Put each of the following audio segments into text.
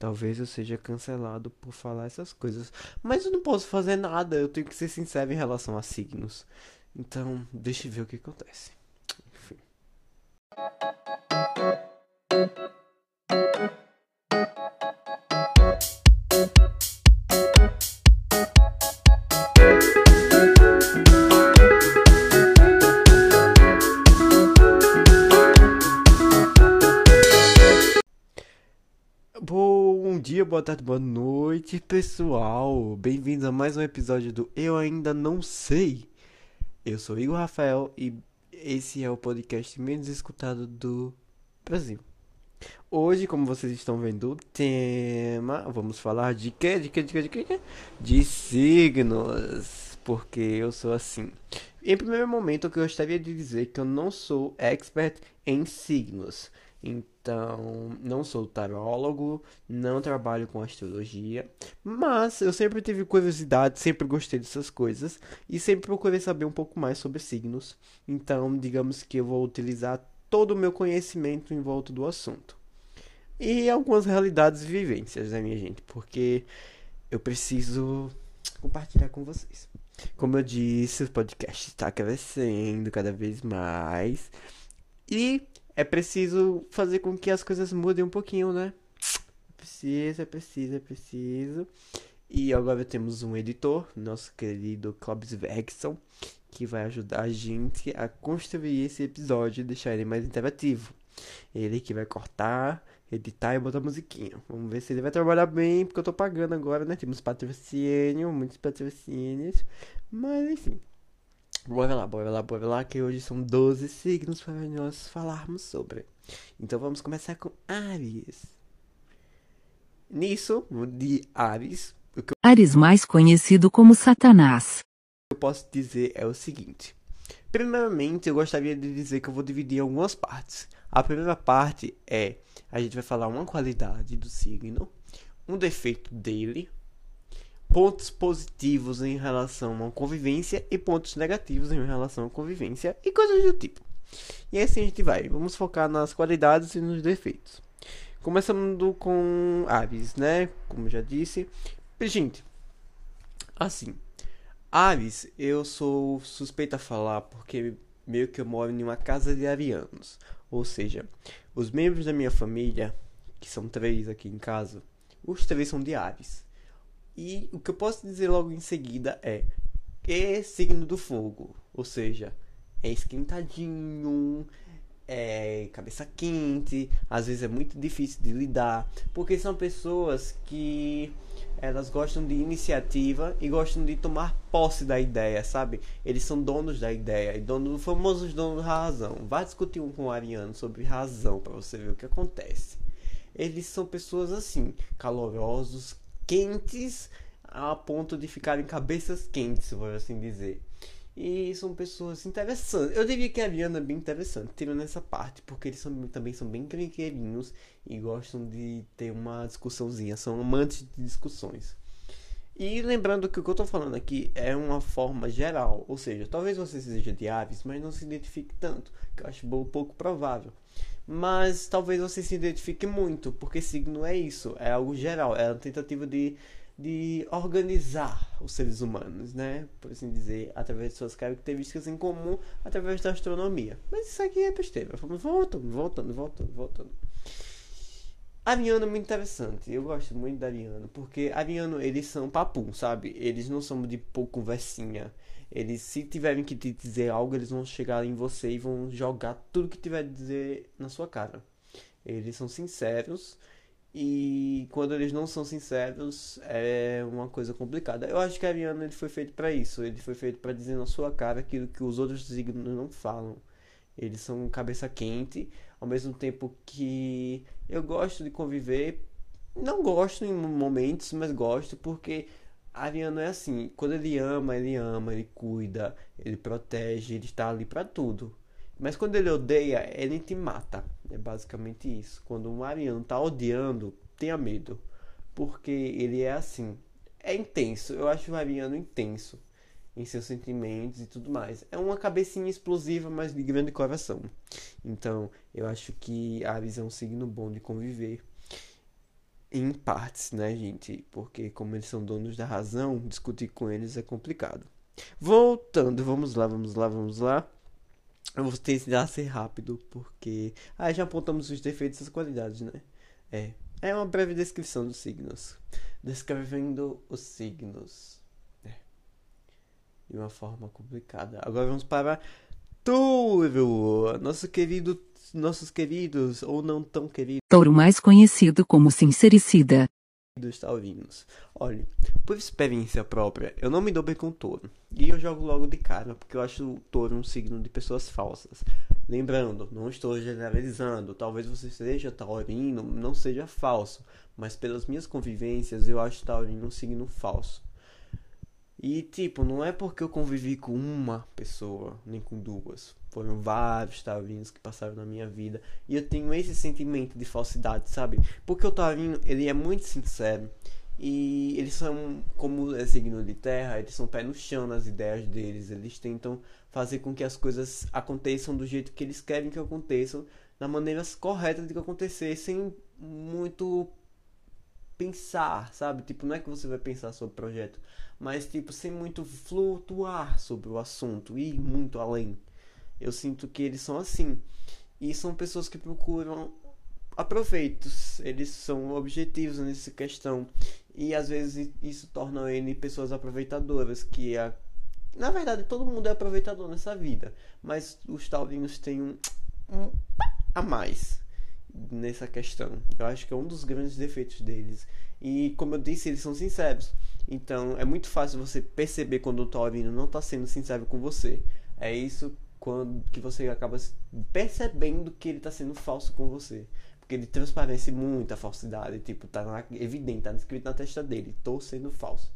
talvez eu seja cancelado por falar essas coisas. Mas eu não posso fazer nada, eu tenho que ser sincero em relação a signos. Então, deixa eu ver o que acontece. Enfim. Boa tarde, boa noite, pessoal. Bem-vindos a mais um episódio do Eu Ainda Não Sei. Eu sou Igor Rafael e esse é o podcast menos escutado do Brasil. Hoje, como vocês estão vendo o tema, vamos falar de quê? De quê? De quê? De quê? De signos. Porque eu sou assim. Em primeiro momento, eu gostaria de dizer que eu não sou expert em signos. Então, não sou tarólogo, não trabalho com astrologia, mas eu sempre tive curiosidade, sempre gostei dessas coisas e sempre procurei saber um pouco mais sobre signos. Então, digamos que eu vou utilizar todo o meu conhecimento em volta do assunto. E algumas realidades e vivências, né, minha gente? Porque eu preciso compartilhar com vocês. Como eu disse, o podcast está crescendo cada vez mais. E é preciso fazer com que as coisas mudem um pouquinho, né? Preciso, é preciso. E agora temos um editor, nosso querido Clóvis Vexson, que vai ajudar a gente a construir esse episódio e deixar ele mais interativo. Ele que vai cortar, editar e botar musiquinha. Vamos ver se ele vai trabalhar bem, porque eu tô pagando agora, né? Temos patrocínio, muitos patrocínios. Mas enfim. Bora lá, bora lá, bora lá, que hoje são 12 signos para nós falarmos sobre. Então vamos começar com Ares. Nisso, de Ares, o que Ares mais conhecido como Satanás. eu posso dizer é o seguinte. Primeiramente, eu gostaria de dizer que eu vou dividir em algumas partes. A primeira parte é, a gente vai falar uma qualidade do signo, um defeito dele, pontos positivos em relação à convivência e pontos negativos em relação à convivência e coisas do tipo. E assim a gente vai. Vamos focar nas qualidades e nos defeitos. Começando com Ares, né? Como já disse. Gente, assim, Ares, eu sou suspeita a falar porque meio que eu moro em uma casa de arianos. Ou seja, os membros da minha família, que são três aqui em casa, os três são de Ares. E o que eu posso dizer logo em seguida é é signo do fogo, ou seja, é esquentadinho, é cabeça quente, às vezes é muito difícil de lidar, porque são pessoas que elas gostam de iniciativa e gostam de tomar posse da ideia, sabe? Eles são donos da ideia e donos, famosos donos da razão. Vá discutir um com o Ariano sobre razão para você ver o que acontece. Eles são pessoas assim, calorosos, quentes a ponto de ficarem cabeças quentes, por assim dizer. E são pessoas interessantes. Eu diria que a Ariana é bem interessante, tirando essa parte, porque eles são, também são bem crinqueirinhos e gostam de ter uma discussãozinha, são amantes de discussões. E lembrando que o que eu tô falando aqui é uma forma geral, ou seja, talvez você seja de aves, mas não se identifique tanto, que eu acho pouco provável. Mas talvez você se identifique muito, porque signo é isso, é algo geral, é a tentativa de de organizar os seres humanos, né? Por assim dizer, através de suas características em comum, através da astronomia. Mas isso aqui é besteira. Vamos voltando, voltando, voltando, voltando. Ariano é muito interessante. Eu gosto muito da Ariano, porque Ariano, eles são papum, sabe? Eles não são de pouco conversinha. Eles, se tiverem que te dizer algo, eles vão chegar em você e vão jogar tudo que tiver a dizer na sua cara. Eles são sinceros e quando eles não são sinceros, é uma coisa complicada. Eu acho que Ariano ele foi feito para isso. Ele foi feito para dizer na sua cara aquilo que os outros signos não falam. Eles são cabeça quente, ao mesmo tempo que eu gosto de conviver. Não gosto em momentos, mas gosto porque Ariano é assim. Quando ele ama, ele ama, ele cuida, ele protege, ele está ali para tudo. Mas quando ele odeia, ele te mata. É basicamente isso. Quando um ariano tá odiando, tenha medo. Porque ele é assim. É intenso. Eu acho o ariano intenso em seus sentimentos e tudo mais. É uma cabecinha explosiva, mas de grande coração. Então, eu acho que Ares é um signo bom de conviver. Em partes, né, gente? Porque como eles são donos da razão, discutir com eles é complicado. Voltando, vamos lá, vamos lá, vamos lá. Eu vou tentar ser rápido, porque. Ah, já apontamos os defeitos e as qualidades, né? É. É uma breve descrição dos signos. Descrevendo os signos. É. De uma forma complicada. Agora vamos para Touro. Nosso querido. Nossos queridos, ou não tão queridos. Touro mais conhecido como sincericida. Dos taurinos. Olha, por experiência própria, eu não me dou bem com touro. E eu jogo logo de cara, porque eu acho o touro um signo de pessoas falsas. Lembrando, não estou generalizando. Talvez você seja taurino, não seja falso. Mas pelas minhas convivências, eu acho taurino um signo falso. E tipo, não é porque eu convivi com uma pessoa, nem com duas. Foram vários taurinos que passaram na minha vida. E eu tenho esse sentimento de falsidade, sabe? Porque o taurino, ele é muito sincero. E eles são, como é signo de terra, eles são pé no chão nas ideias deles. Eles tentam fazer com que as coisas aconteçam do jeito que eles querem que aconteçam, da maneira correta de que acontecer, sem muito pensar, sabe? Tipo, não é que você vai pensar sobre o projeto, mas tipo, sem muito flutuar sobre o assunto ir muito além. Eu sinto que eles são assim. E são pessoas que procuram aproveitos, eles são objetivos nessa questão. E às vezes isso torna ele pessoas aproveitadoras, que a... na verdade todo mundo é aproveitador nessa vida, mas os taurinos têm um, um a mais nessa questão. Eu acho que é um dos grandes defeitos deles. E como eu disse, eles são sinceros. Então é muito fácil você perceber quando o taurino não está sendo sincero com você. É isso quando que você acaba percebendo que ele está sendo falso com você. Porque ele transparece muita falsidade. Tipo, tá lá, evidente, tá escrito na testa dele. Tô sendo falso.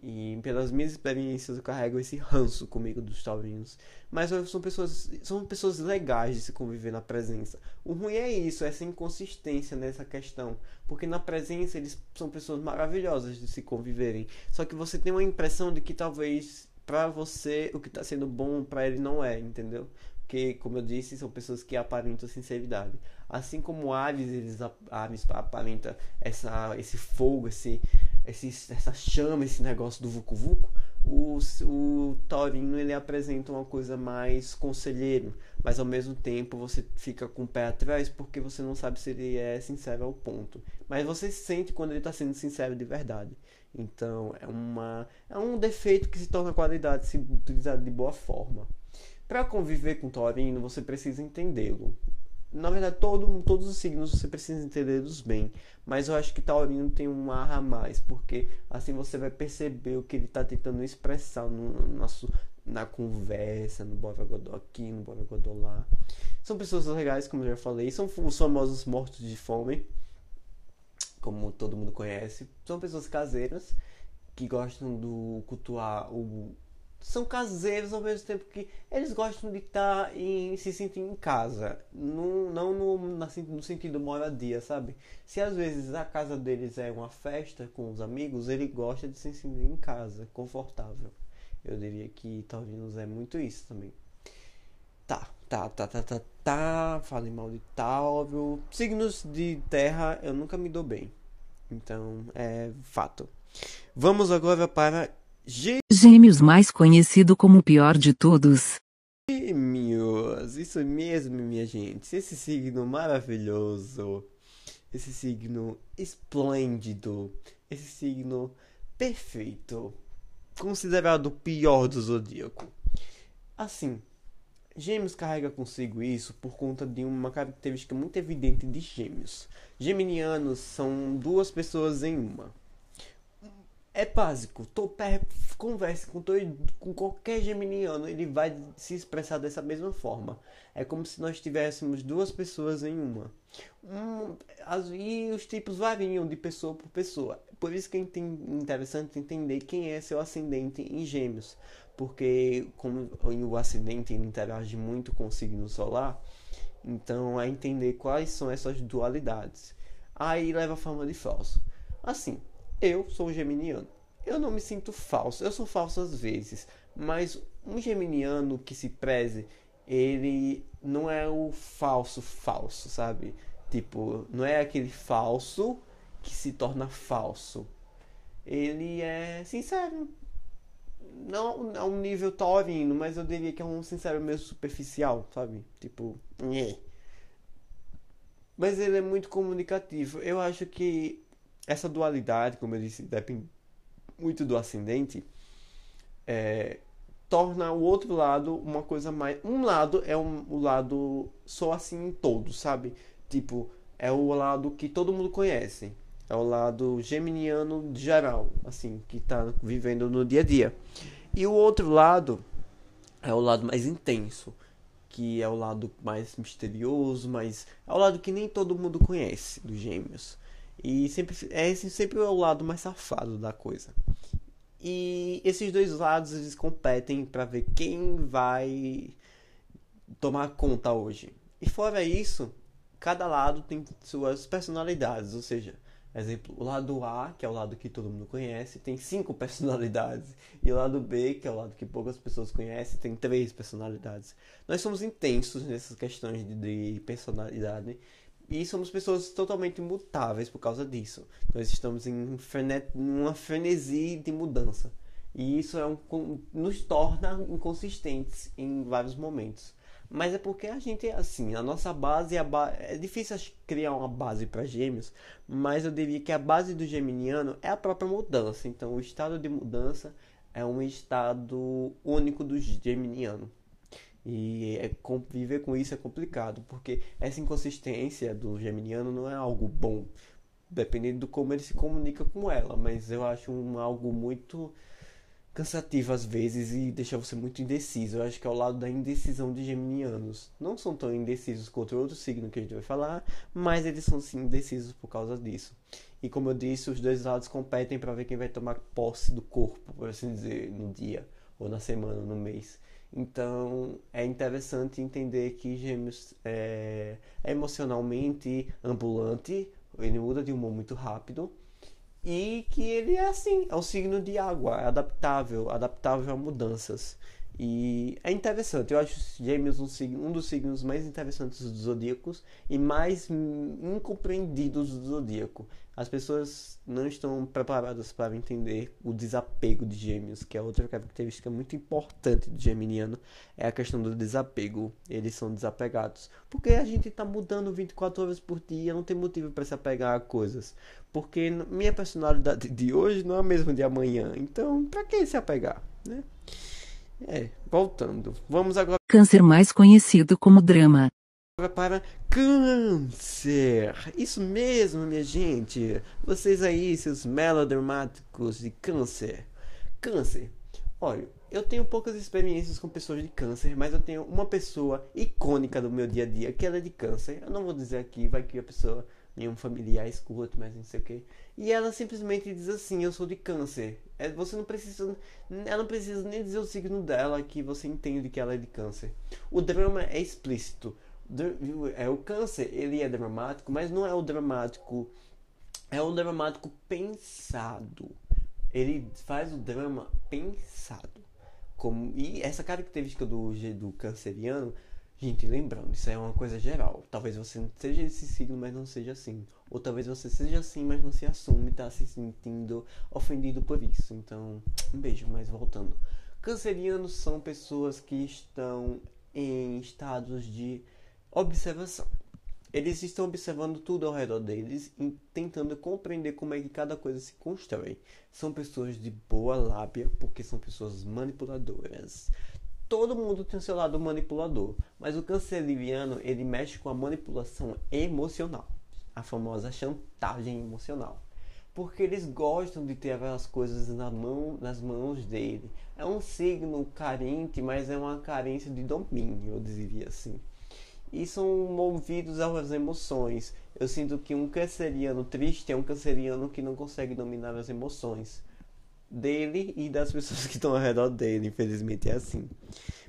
E pelas minhas experiências eu carrego esse ranço comigo dos taurinos. Mas são pessoas, são pessoas legais de se conviver na presença. O ruim é isso, essa inconsistência nessa questão. Porque na presença eles são pessoas maravilhosas de se conviverem. Só que você tem uma impressão de que talvez para você o que está sendo bom para ele não é, entendeu? Porque, como eu disse, são pessoas que aparentam sinceridade. Assim como Ares, eles Ares aparenta essa, esse fogo, esse esse, essa chama, esse negócio do Vucu Vucu, o, o Taurino ele apresenta uma coisa mais conselheiro, mas ao mesmo tempo você fica com o pé atrás porque você não sabe se ele é sincero ao ponto. Mas você sente quando ele está sendo sincero de verdade. Então é, uma, é um defeito que se torna qualidade se utilizado de boa forma. Para conviver com o Taurino, você precisa entendê-lo na verdade, todo, todos os signos você precisa entendê-los bem. Mas eu acho que Taurino tem um ar a mais, porque assim você vai perceber o que ele está tentando expressar no, no, na conversa, no Borogodó aqui, no Borogodó lá. São pessoas legais, como eu já falei. São os famosos mortos de fome, como todo mundo conhece. São pessoas caseiras que gostam do cultuar o são caseiros ao mesmo tempo que eles gostam de estar em se sentir em casa, no, não no, no sentido moradia, sabe? Se às vezes a casa deles é uma festa com os amigos, ele gosta de se sentir em casa, confortável. Eu diria que Taurinos é muito isso também. Tá, tá, tá, tá, tá, tá. Falei mal de Tauro. Signos de terra eu nunca me dou bem. Então, é fato. Vamos agora para Gêmeos mais conhecido como o pior de todos. Gêmeos, isso mesmo, minha gente. Esse signo maravilhoso, esse signo esplêndido, esse signo perfeito, considerado o pior do zodíaco. Assim, Gêmeos carrega consigo isso por conta de uma característica muito evidente de Gêmeos. Geminianos são duas pessoas em uma é básico. Tô, converse com, todo, com qualquer geminiano, ele vai se expressar dessa mesma forma. É como se nós tivéssemos duas pessoas em uma. Um, as, e os tipos variam de pessoa por pessoa. Por isso que é interessante entender quem é seu ascendente em gêmeos. Porque como o ascendente interage muito com o signo solar, então é entender quais são essas dualidades. Aí leva a forma de falso. Assim, eu sou geminiano. Eu não me sinto falso. Eu sou falso às vezes. Mas um geminiano que se preze, ele não é o falso falso, sabe? Tipo, não é aquele falso que se torna falso. Ele é sincero. Não a um nível taurino, mas eu diria que é um sincero meio superficial, sabe? Tipo, nhê. Mas ele é muito comunicativo. Eu acho que essa dualidade, como eu disse, depende muito do ascendente, é, torna o outro lado uma coisa mais. Um lado é um, o lado só assim em todo, sabe? Tipo, é o lado que todo mundo conhece. É o lado geminiano geral, assim, que tá vivendo no dia a dia. E o outro lado é o lado mais intenso, que é o lado mais misterioso, mas é o lado que nem todo mundo conhece dos gêmeos. E sempre é esse sempre é o lado mais safado da coisa. E esses dois lados eles competem para ver quem vai tomar conta hoje. E fora isso, cada lado tem suas personalidades, ou seja, exemplo, o lado A, que é o lado que todo mundo conhece, tem cinco personalidades, e o lado B, que é o lado que poucas pessoas conhecem, tem três personalidades. Nós somos intensos nessas questões de, de personalidade e somos pessoas totalmente mutáveis por causa disso. Nós estamos em uma frenesi de mudança. E isso é um, nos torna inconsistentes em vários momentos. Mas é porque a gente é assim, a nossa base é, ba é difícil criar uma base para gêmeos, mas eu diria que a base do geminiano é a própria mudança. Então, o estado de mudança é um estado único do geminiano. E é, conviver com isso é complicado, porque essa inconsistência do geminiano não é algo bom, dependendo de como ele se comunica com ela, mas eu acho um, algo muito cansativo às vezes e deixa você muito indeciso. Eu acho que é o lado da indecisão de geminianos. Não são tão indecisos quanto outro signo que a gente vai falar, mas eles são sim indecisos por causa disso. E como eu disse, os dois lados competem para ver quem vai tomar posse do corpo, por assim dizer, no dia, ou na semana, no mês. Então é interessante entender que Gêmeos é, é emocionalmente ambulante, ele muda de humor muito rápido e que ele é assim, é um signo de água, é adaptável, adaptável a mudanças. E é interessante, eu acho Gêmeos um, um dos signos mais interessantes dos zodíacos e mais incompreendidos do zodíaco. As pessoas não estão preparadas para entender o desapego de Gêmeos, que é outra característica muito importante do geminiano, é a questão do desapego. Eles são desapegados. Porque a gente está mudando 24 horas por dia, não tem motivo para se apegar a coisas. Porque minha personalidade de hoje não é a mesma de amanhã. Então, para que se apegar, né? É, voltando. Vamos agora. Câncer mais conhecido como drama. Para câncer. Isso mesmo, minha gente. Vocês aí, seus melodramáticos de câncer. Câncer. Olha, eu tenho poucas experiências com pessoas de câncer, mas eu tenho uma pessoa icônica do meu dia a dia que ela é de câncer. Eu não vou dizer aqui, vai que a pessoa nenhum familiar escuta, mas não sei o que. E ela simplesmente diz assim: Eu sou de câncer. É, você não precisa. Ela não precisa nem dizer o signo dela que você entende que ela é de câncer. O drama é explícito. É o câncer, ele é dramático, mas não é o dramático. É um dramático pensado. Ele faz o drama pensado. Como, e essa característica do, do canceriano Gente, lembrando, isso é uma coisa geral. Talvez você seja esse signo, mas não seja assim. Ou talvez você seja assim, mas não se assume tá se sentindo ofendido por isso. Então, um beijo, mas voltando. Cancerianos são pessoas que estão em estados de observação. Eles estão observando tudo ao redor deles e tentando compreender como é que cada coisa se constrói. São pessoas de boa lábia, porque são pessoas manipuladoras todo mundo tem o seu lado manipulador, mas o canceriano ele mexe com a manipulação emocional, a famosa chantagem emocional, porque eles gostam de ter aquelas coisas na mão, nas mãos dele. É um signo carente, mas é uma carência de domínio, eu diria assim. E são movidos às emoções. Eu sinto que um canceriano triste é um canceriano que não consegue dominar as emoções dele e das pessoas que estão ao redor dele, infelizmente é assim.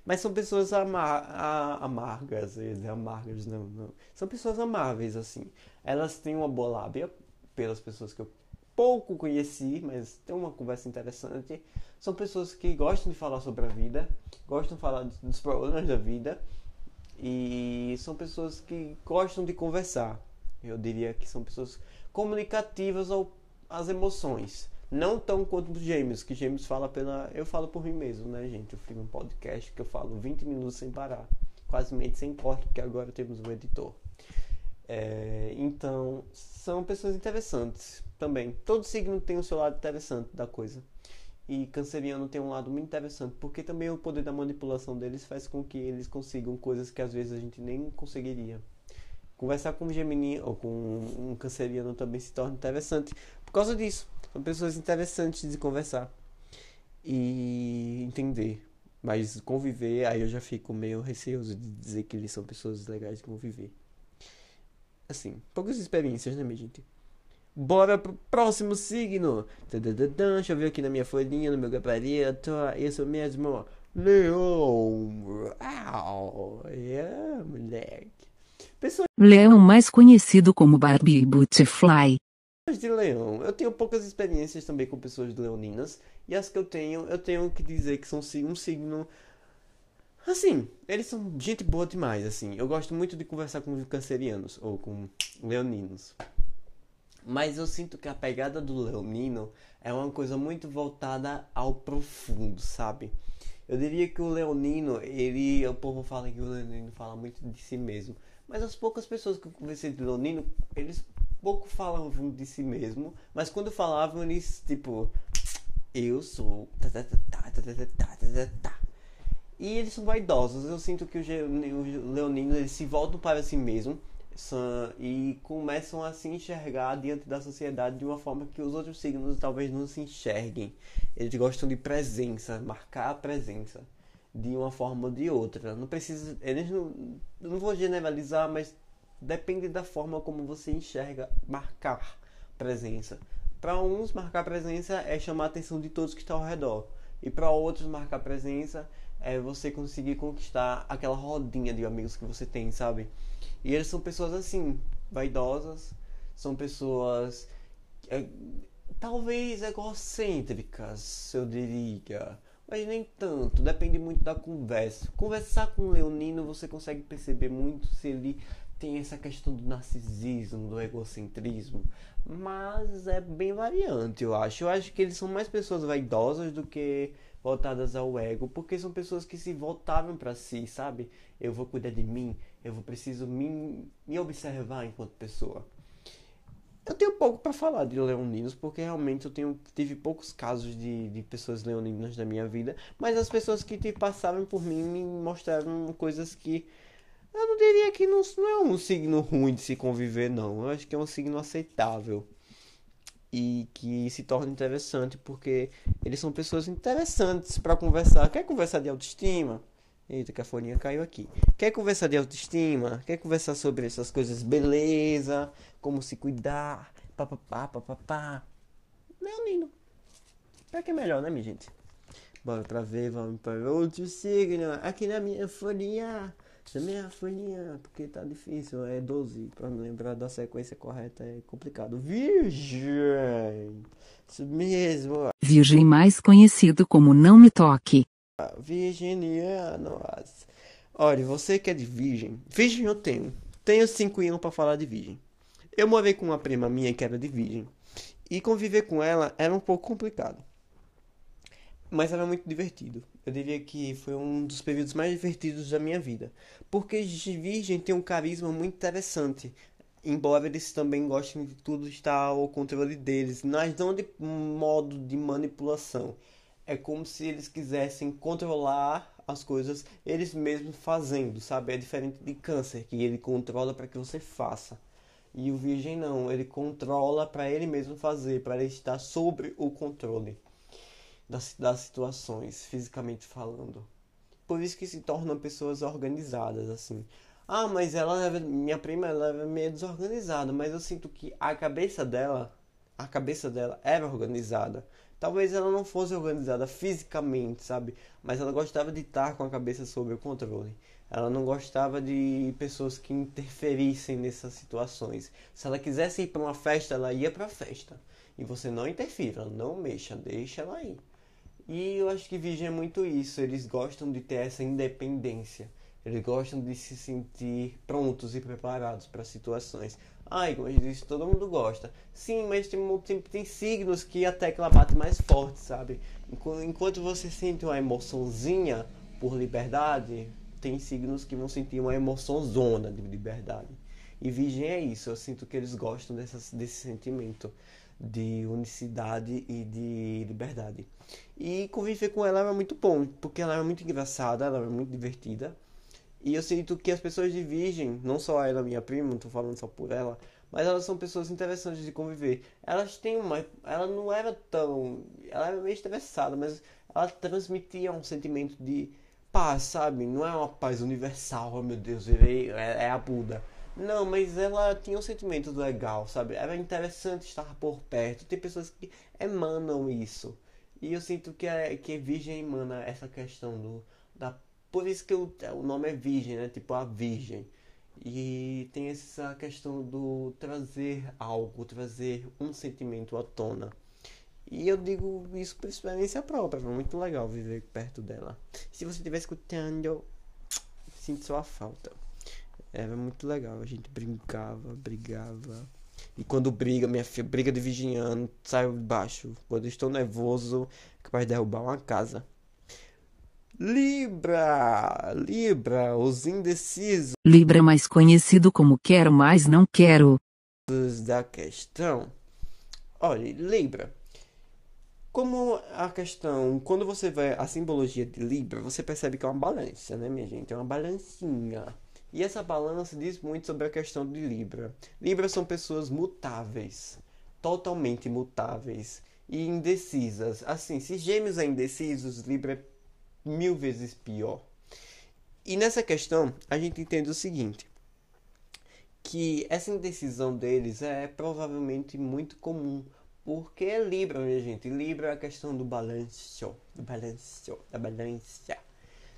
Mas são pessoas amar amargas, amargas, não, não. São pessoas amáveis, assim. Elas têm uma boa lábia, pelas pessoas que eu pouco conheci, mas tem uma conversa interessante. São pessoas que gostam de falar sobre a vida, gostam de falar dos problemas da vida, e são pessoas que gostam de conversar. Eu diria que são pessoas comunicativas ao, às emoções. Não tão quanto os gêmeos, que gêmeos fala pela. Eu falo por mim mesmo, né, gente? Eu fiz um podcast que eu falo 20 minutos sem parar. Quase sem corte, porque agora temos um editor. É, então, são pessoas interessantes também. Todo signo tem o seu lado interessante da coisa. E canceriano tem um lado muito interessante, porque também o poder da manipulação deles faz com que eles consigam coisas que às vezes a gente nem conseguiria. Conversar com um gemini ou com um canceriano também se torna interessante por causa disso. São pessoas interessantes de conversar e entender. Mas conviver, aí eu já fico meio receoso de dizer que eles são pessoas legais de conviver. Assim, poucas experiências, né, minha gente? Bora pro próximo signo. Deixa eu ver aqui na minha folhinha, no meu gabarito. Isso mesmo. Leão. Uau. Yeah, moleque. Pessoas... Leão mais conhecido como Barbie Butterfly. De leão. Eu tenho poucas experiências também com pessoas leoninas. E as que eu tenho, eu tenho que dizer que são um signo Assim, eles são gente boa demais, assim. Eu gosto muito de conversar com cancerianos ou com leoninos. Mas eu sinto que a pegada do leonino é uma coisa muito voltada ao profundo, sabe? Eu diria que o leonino, ele, o povo fala que o leonino fala muito de si mesmo, mas as poucas pessoas que eu conversei de leonino, eles pouco falavam de si mesmo, mas quando falavam eles tipo eu sou e eles são vaidosos. Eu sinto que o leonino eles se voltam para si mesmo e começam a se enxergar diante da sociedade de uma forma que os outros signos talvez não se enxerguem. Eles gostam de presença, marcar a presença de uma forma ou de outra. Não precisa, eles não, não vou generalizar, mas depende da forma como você enxerga marcar presença. Para uns, marcar presença é chamar a atenção de todos que estão ao redor. E para outros, marcar presença é você conseguir conquistar aquela rodinha de amigos que você tem, sabe? E eles são pessoas assim, vaidosas, são pessoas é, talvez egocêntricas, eu diria. Mas nem tanto, depende muito da conversa. Conversar com o Leonino, você consegue perceber muito se ele tem essa questão do narcisismo, do egocentrismo. Mas é bem variante, eu acho. Eu acho que eles são mais pessoas vaidosas do que voltadas ao ego, porque são pessoas que se voltavam para si, sabe? Eu vou cuidar de mim, eu vou preciso me, me observar enquanto pessoa. Eu tenho pouco para falar de leoninos, porque realmente eu tenho, tive poucos casos de, de pessoas leoninas na minha vida, mas as pessoas que te passaram por mim me mostraram coisas que eu não diria que não, não é um signo ruim de se conviver, não. Eu acho que é um signo aceitável e que se torna interessante porque eles são pessoas interessantes para conversar. Quer conversar de autoestima? Eita, que a folhinha caiu aqui. Quer conversar de autoestima? Quer conversar sobre essas coisas, beleza, como se cuidar, papapá, papapá. Leonino. Pra que é melhor, né, minha gente? Bora pra ver, vamos para outro signo. Aqui na minha folhinha. Na minha folhinha, porque tá difícil. É 12. Pra me lembrar da sequência correta é complicado. Virgem. Isso mesmo. Virgem mais conhecido como Não Me Toque. Virginianos. Olha, você que é de virgem. Virgem eu tenho. Tenho cinco anos para falar de virgem. Eu morei com uma prima minha que era de virgem. E conviver com ela era um pouco complicado. Mas era muito divertido. Eu diria que foi um dos períodos mais divertidos da minha vida. Porque Virgem tem um carisma muito interessante. Embora eles também gostem de tudo estar ao controle deles, mas não de modo de manipulação. É como se eles quisessem controlar as coisas eles mesmos fazendo, sabe? É diferente de câncer, que ele controla para que você faça. E o virgem não, ele controla para ele mesmo fazer, para ele estar sobre o controle das, das situações, fisicamente falando. Por isso que se tornam pessoas organizadas, assim. Ah, mas ela é, minha prima ela é meio desorganizada, mas eu sinto que a cabeça dela, a cabeça dela era organizada. Talvez ela não fosse organizada fisicamente, sabe? Mas ela gostava de estar com a cabeça sob o controle. Ela não gostava de pessoas que interferissem nessas situações. Se ela quisesse ir para uma festa, ela ia para a festa. E você não interfira, não mexa, deixa ela ir. E eu acho que Virgem é muito isso. Eles gostam de ter essa independência. Eles gostam de se sentir prontos e preparados para situações. Ai, como eu disse, todo mundo gosta. Sim, mas tem, tem, tem signos que a tecla bate mais forte, sabe? Enquanto você sente uma emoçãozinha por liberdade, tem signos que vão sentir uma emoção zona de liberdade. E Virgem é isso, eu sinto que eles gostam dessa, desse sentimento de unicidade e de liberdade. E conviver com ela é muito bom, porque ela é muito engraçada, ela é muito divertida. E eu sinto que as pessoas de Virgem, não só ela, minha prima, não tô falando só por ela, mas elas são pessoas interessantes de conviver. Elas têm uma. Ela não era tão. Ela era meio estressada, mas ela transmitia um sentimento de paz, sabe? Não é uma paz universal, oh meu Deus, é, é a Buda. Não, mas ela tinha um sentimento legal, sabe? Era interessante estar por perto. Tem pessoas que emanam isso. E eu sinto que, é, que Virgem emana essa questão do. Da, por isso que o, o nome é Virgem, né? Tipo a Virgem. E tem essa questão do trazer algo, trazer um sentimento à tona. E eu digo isso por experiência própria, foi muito legal viver perto dela. Se você estiver escutando, sinto sua falta. Era muito legal, a gente brincava, brigava. E quando briga, minha filha, briga de vigiando, saio baixo. Quando estou nervoso, é capaz de derrubar uma casa. Libra! Libra, os indecisos. Libra mais conhecido como quero, mas não quero. Da questão. Olha, Libra. Como a questão, quando você vê a simbologia de Libra, você percebe que é uma balança, né, minha gente? É uma balancinha. E essa balança diz muito sobre a questão de Libra. Libra são pessoas mutáveis, totalmente mutáveis e indecisas. Assim, se Gêmeos é indecisos, Libra é mil vezes pior. E nessa questão, a gente entende o seguinte: que essa indecisão deles é provavelmente muito comum, porque é Libra, minha gente. Libra é a questão do balanço, do balanço, da balança.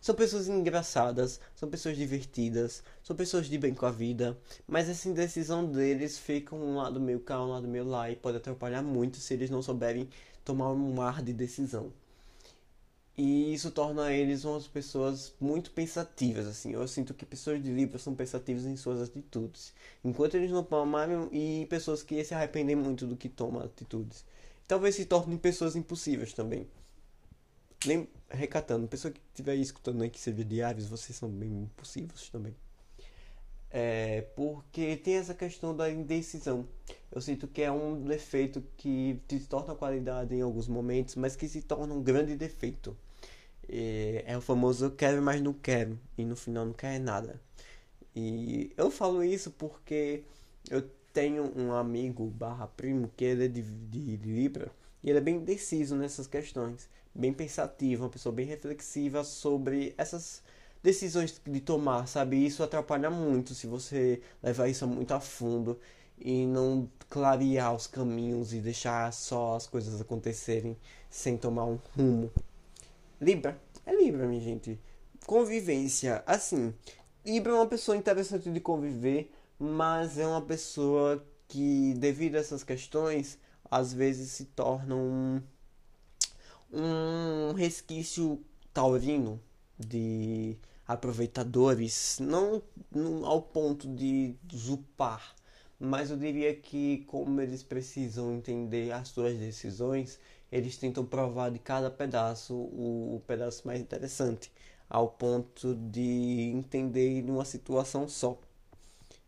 São pessoas engraçadas, são pessoas divertidas, são pessoas de bem com a vida, mas essa indecisão deles fica um lado meio cá, um lado meio lá e pode atrapalhar muito se eles não souberem tomar um ar de decisão. E isso torna eles umas pessoas muito pensativas, assim. Eu sinto que pessoas de Libra são pensativas em suas atitudes. Enquanto eles não tomam, e pessoas que se arrependem muito do que tomam atitudes. Talvez se tornem pessoas impossíveis também. Nem recatando, pessoa que estiver escutando aí que seja diários, vocês são bem impossíveis também. É, porque tem essa questão da indecisão. Eu sinto que é um defeito que se torna qualidade em alguns momentos, mas que se torna um grande defeito. É, é o famoso eu quero, mas não quero. E no final não quer nada. E eu falo isso porque eu tenho um amigo barra primo que ele é de, de Libra e ele é bem deciso nessas questões. Bem pensativo, uma pessoa bem reflexiva sobre essas decisões de tomar, sabe? Isso atrapalha muito se você levar isso muito a fundo e não clarear os caminhos e deixar só as coisas acontecerem sem tomar um rumo. Libra. É Libra, minha gente. Convivência. Assim, Libra é uma pessoa interessante de conviver, mas é uma pessoa que, devido a essas questões, às vezes se torna um, um resquício taurino de aproveitadores, não, não ao ponto de zupar, mas eu diria que como eles precisam entender as suas decisões, eles tentam provar de cada pedaço o, o pedaço mais interessante, ao ponto de entender uma situação só.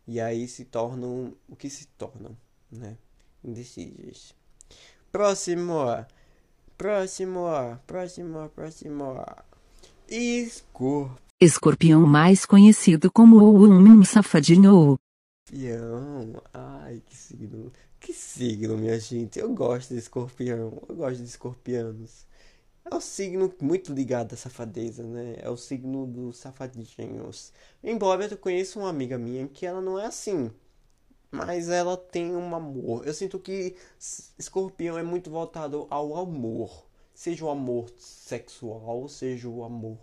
E aí se tornam o que se tornam, né? Indecisos. Próximo, próximo, próximo, próximo. Escorpião. Escorpião mais conhecido como o um safadinho. Escorpião. Ai, que signo. Que signo, minha gente. Eu gosto de escorpião. Eu gosto de escorpianos. É um signo muito ligado à safadeza, né? É o signo dos safadinhos. Embora eu conheça uma amiga minha que ela não é assim. Mas ela tem um amor. Eu sinto que escorpião é muito voltado ao amor. Seja o amor sexual, seja o amor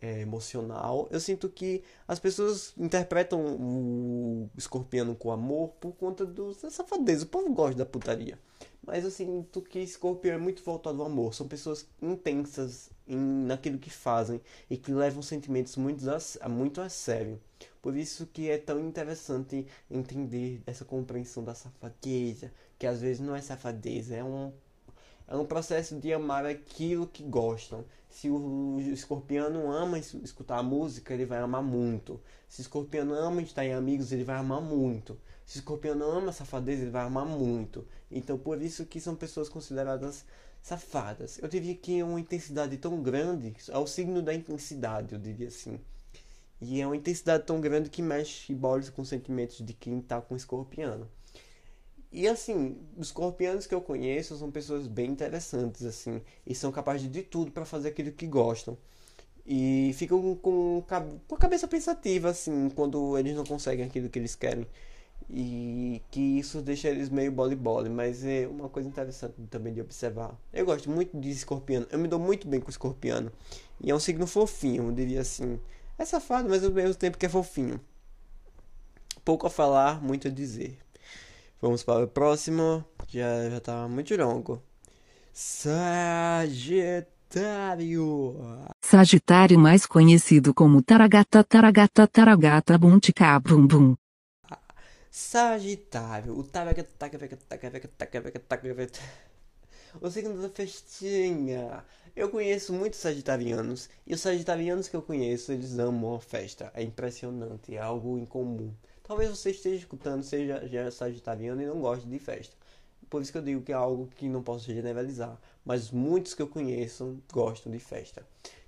é, emocional. Eu sinto que as pessoas interpretam o escorpiano com amor por conta do, da safadeza. O povo gosta da putaria. Mas eu sinto que escorpião é muito voltado ao amor. São pessoas intensas em, naquilo que fazem e que levam sentimentos muito a, muito a sério. Por isso que é tão interessante entender essa compreensão da safadeza, que às vezes não é safadeza, é um, é um processo de amar aquilo que gostam. Se o escorpiano ama escutar música, ele vai amar muito. Se o escorpiano ama estar em amigos, ele vai amar muito. Se o escorpiano ama safadeza, ele vai amar muito. Então, por isso que são pessoas consideradas safadas. Eu diria que é uma intensidade tão grande, é o signo da intensidade, eu diria assim. E é uma intensidade tão grande que mexe bolas com os sentimentos de quem está com escorpiano. E assim, os escorpianos que eu conheço são pessoas bem interessantes, assim, e são capazes de tudo para fazer aquilo que gostam. E ficam com, com a cabeça pensativa, assim, quando eles não conseguem aquilo que eles querem. E que isso deixa eles meio bole-bole, mas é uma coisa interessante também de observar. Eu gosto muito de escorpiano, eu me dou muito bem com escorpiano. E é um signo fofinho, eu diria assim. É safado, mas ao mesmo tempo que é fofinho. Pouco a falar, muito a dizer. Vamos para o próximo. Já, já tá muito longo. Sagitário. Sagitário mais conhecido como Taragata Taragata Taragata Buntica Brum Bum. Sagitário. O Taragata O signo da festinha. Eu conheço muitos sagitarianos. E os sagitarianos que eu conheço, eles amam a festa. É impressionante. É algo incomum. Talvez você esteja escutando, seja já sagitariano e não goste de festa. Por isso que eu digo que é algo que não posso generalizar. Mas muitos que eu conheço gostam de festa.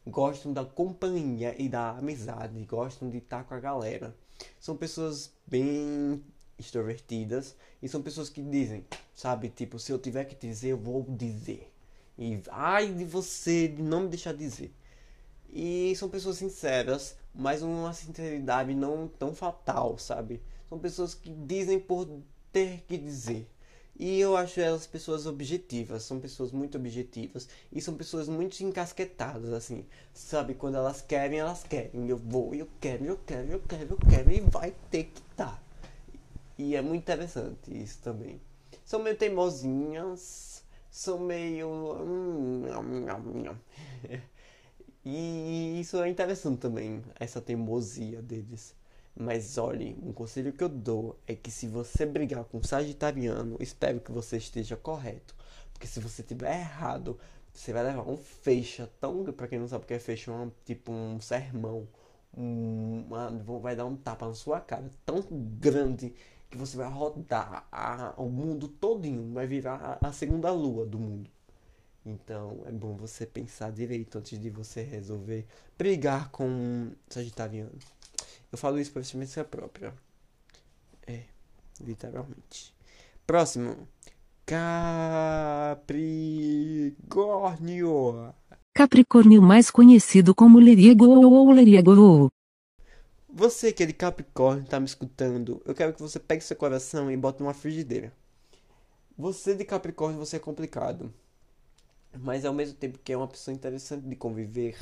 Gostam da companhia e da amizade. Gostam de estar com a galera. São pessoas bem extrovertidas e são pessoas que dizem, sabe? Tipo, se eu tiver que dizer, eu vou dizer. E ai de você de não me deixar dizer. E são pessoas sinceras, mas uma sinceridade não tão fatal, sabe? São pessoas que dizem por ter que dizer. E eu acho elas pessoas objetivas, são pessoas muito objetivas e são pessoas muito encasquetadas, assim, sabe? Quando elas querem, elas querem. Eu vou, eu quero, eu quero, eu quero, eu quero e vai ter que dar. E é muito interessante isso também. São meio teimosinhas, são meio. Hum, E isso é interessante também, essa teimosia deles. Mas olhe, um conselho que eu dou é que se você brigar com um sagitariano, espero que você esteja correto. Porque se você tiver errado, você vai levar um fecha tão. Pra quem não sabe o que é fecha, é um, tipo um sermão. Um, uma, vai dar um tapa na sua cara tão grande que você vai rodar a, o mundo todinho. Vai virar a, segunda lua do mundo. Então é bom você pensar direito antes de você resolver brigar com um sagitariano. Eu falo isso por experiência própria. É, literalmente. Próximo. Capricórnio. Capricórnio mais conhecido como Leriego ou Leriego. Você que de Capricórnio está me escutando, eu quero que você pegue seu coração e bote numa frigideira. Você de Capricórnio, você é complicado mas ao mesmo tempo que é uma pessoa interessante de conviver.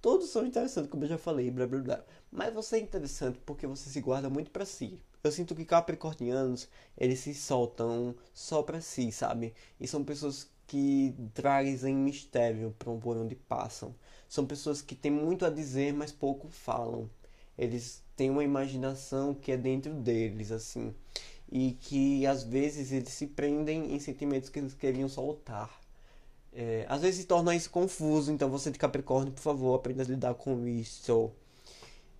Todos são interessantes, como eu já falei, blá blá blá. Mas você é interessante porque você se guarda muito para si. Eu sinto que capricornianos, eles se soltam só para si, sabe? E são pessoas que trazem mistério para por onde passam. São pessoas que têm muito a dizer, mas pouco falam. Eles têm uma imaginação que é dentro deles, assim. E que às vezes eles se prendem em sentimentos que eles queriam soltar. É, às vezes se torna isso confuso, então você de Capricórnio, por favor, aprenda a lidar com isso.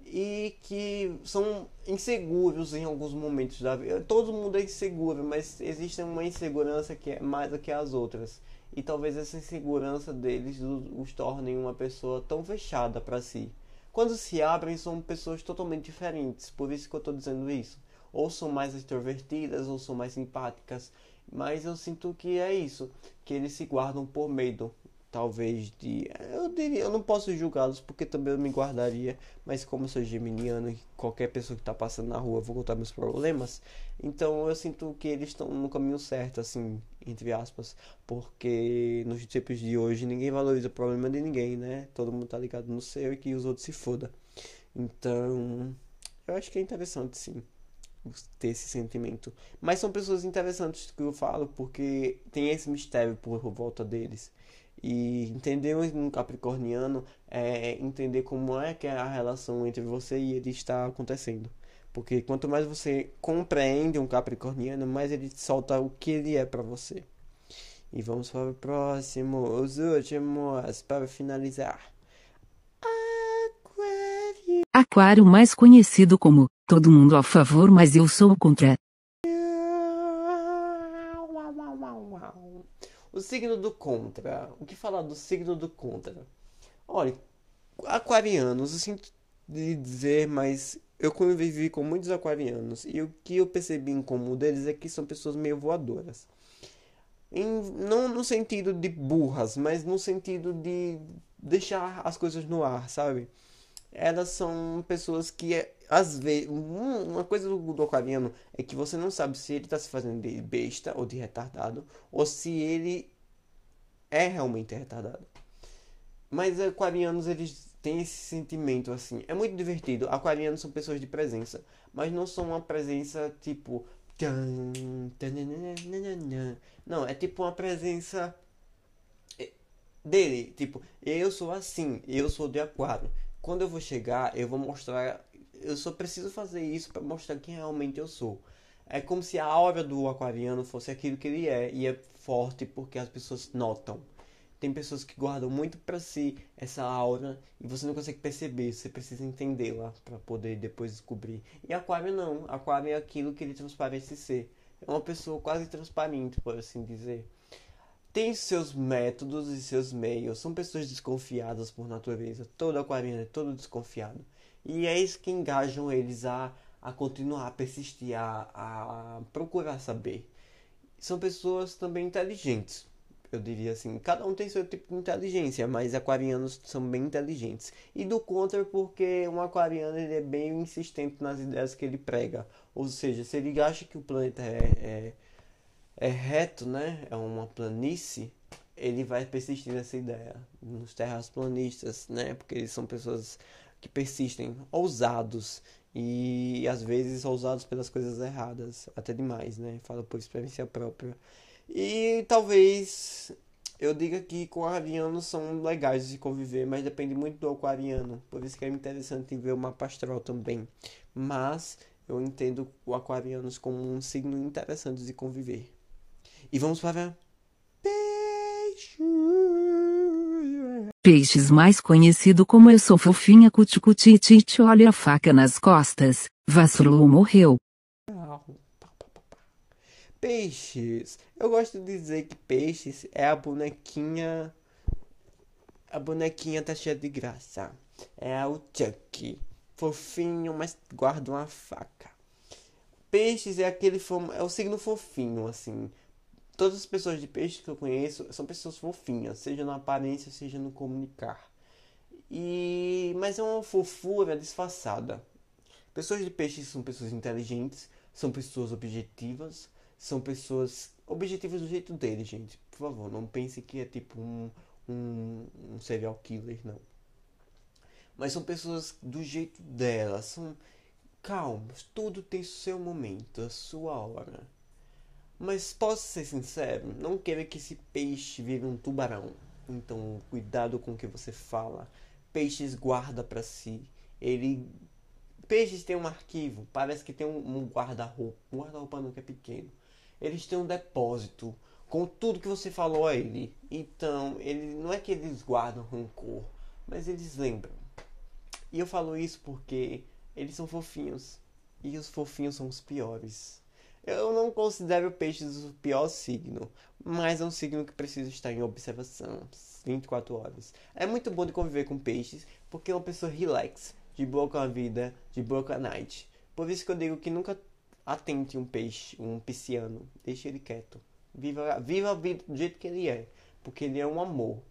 E que são inseguros em alguns momentos da vida. Todo mundo é inseguro, mas existe uma insegurança que é mais do que as outras. E talvez essa insegurança deles os tornem uma pessoa tão fechada para si. Quando se abrem, são pessoas totalmente diferentes. Por isso que eu estou dizendo isso. Ou são mais extrovertidas, ou são mais simpáticas, mas eu sinto que é isso, que eles se guardam por medo, talvez de, eu diria, eu não posso julgá-los porque também eu me guardaria, mas como eu sou geminiano e qualquer pessoa que está passando na rua, vou contar meus problemas, então eu sinto que eles estão no caminho certo, assim, entre aspas, porque nos tempos de hoje ninguém valoriza o problema de ninguém, né? Todo mundo tá ligado no seu e que os outros se foda. Então, eu acho que é interessante sim ter esse sentimento. Mas são pessoas interessantes que eu falo porque tem esse mistério por volta deles. E entender um capricorniano é entender como é que é a relação entre você e ele está acontecendo. Porque quanto mais você compreende um capricorniano, mais ele solta o que ele é para você. E vamos para o próximo, os últimos, para finalizar. Aquário. Aquário mais conhecido como todo mundo a favor, mas eu sou contra. O signo do contra. O que falar do signo do contra? Olha, aquarianos, eu sinto de dizer, mas eu convivi com muitos aquarianos e o que eu percebi em comum deles é que são pessoas meio voadoras. Em, não no sentido de burras, mas no sentido de deixar as coisas no ar, sabe? Elas são pessoas que, às vezes, uma coisa do, do aquariano é que você não sabe se ele está se fazendo de besta ou de retardado, ou se ele é realmente retardado. Mas aquarianos, eles têm esse sentimento assim. É muito divertido. Aquarianos são pessoas de presença, mas não são uma presença tipo não, é tipo uma presença eh, dele, tipo, eu sou assim, eu sou de aquário. Quando eu vou chegar, eu vou mostrar, eu só preciso fazer isso para mostrar quem realmente eu sou. É como se a aura do aquariano fosse aquilo que ele é e é forte porque as pessoas notam. Tem pessoas que guardam muito para si essa aura e você não consegue perceber, você precisa entendê-la para poder depois descobrir. E Aquário não, Aquário é aquilo que ele transparece ser. É uma pessoa quase transparente, por assim dizer. Tem seus métodos e seus meios, são pessoas desconfiadas por natureza. Todo aquariano é todo desconfiado. E é isso que engajam eles a, a continuar, a persistir, a, a procurar saber. São pessoas também inteligentes eu diria assim. Cada um tem seu tipo de inteligência, mas aquarianos são bem inteligentes. E do contra, porque um aquariano ele é bem insistente nas ideias que ele prega. Ou seja, se ele acha que o planeta é, é, é reto, né? É uma planície, ele vai persistir nessa ideia. Nos terraplanistas, né? Porque eles são pessoas que persistem, ousados. E às vezes ousados pelas coisas erradas, até demais, né? Falo por experiência própria. E talvez eu diga que com aquarianos são legais de conviver, mas depende muito do aquariano. Por isso que é interessante ver o mapa astral também. Mas eu entendo o aquarianos como um signo interessante de conviver. E vamos para peixes. Peixes mais conhecido como eu sou fofinha cuticutitite olha a faca nas costas, vacilou morreu. Peixes. Eu gosto de dizer que peixes é a bonequinha. A bonequinha tá cheia de graça. É o Chucky. Fofinho, mas guarda uma faca. Peixes é aquele. É o signo fofinho, assim. Todas as pessoas de peixe que eu conheço são pessoas fofinhas, seja na aparência, seja no comunicar. E mas é uma fofura disfarçada. Pessoas de peixe são pessoas inteligentes, são pessoas objetivas, são pessoas objetivas do jeito dele, gente. Por favor, não pense que é tipo um, um, um serial killer, não. Mas são pessoas do jeito delas, são calmas, tudo tem seu momento, a sua hora. Mas posso ser sincero, não quero que esse peixe vire um tubarão. Então, cuidado com o que você fala. Peixes guarda para si. Ele Peixes tem um arquivo, parece que tem um, um guarda-roupa. Um guarda-roupa nunca é pequeno eles têm um depósito com tudo que você falou a ele. Então, ele não é que eles guardam rancor, mas eles lembram. E eu falo isso porque eles são fofinhos e os fofinhos são os piores. Eu não considero peixes o pior signo, mas é um signo que precisa estar em observação 24 horas. É muito bom de conviver com peixes porque é uma pessoa relax, de boa com a vida, de boa com a night. Por isso que eu digo que nunca atente um peixe, um pisciano, deixe ele quieto. Viva, viva a vida do jeito que ele é, porque ele é um amor.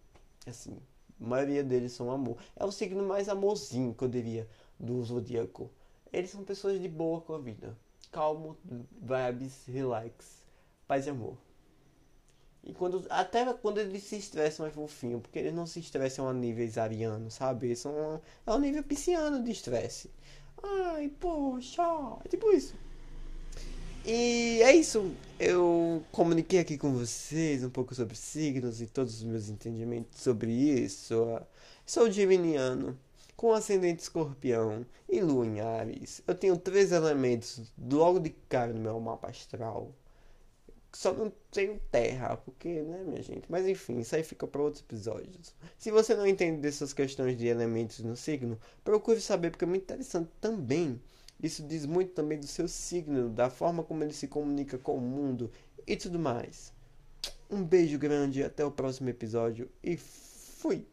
Assim, a maioria deles são amor. É o signo mais amorzinho que eu diria do zodíaco. Eles são pessoas de boa com a vida. Calmo, vibes, relax, paz e amor. E quando, até quando eles se estressam é fofinho, porque eles não se estressam a níveis arianos, sabe? São é um nível pisciano de estresse. Ai, poxa, é tipo isso. E é isso. Eu comuniquei aqui com vocês um pouco sobre signos e todos os meus entendimentos sobre isso. Sou geminiano, com ascendente escorpião e lua em Ares. Eu tenho três elementos logo de cara no meu mapa astral. Só não tenho terra, porque, né, minha gente? Mas enfim, isso aí fica para outros episódios. Se você não entende dessas questões de elementos no signo, procure saber, porque é muito interessante também. Isso diz muito também do seu signo, da forma como ele se comunica com o mundo e tudo mais. Um beijo grande, até o próximo episódio e fui!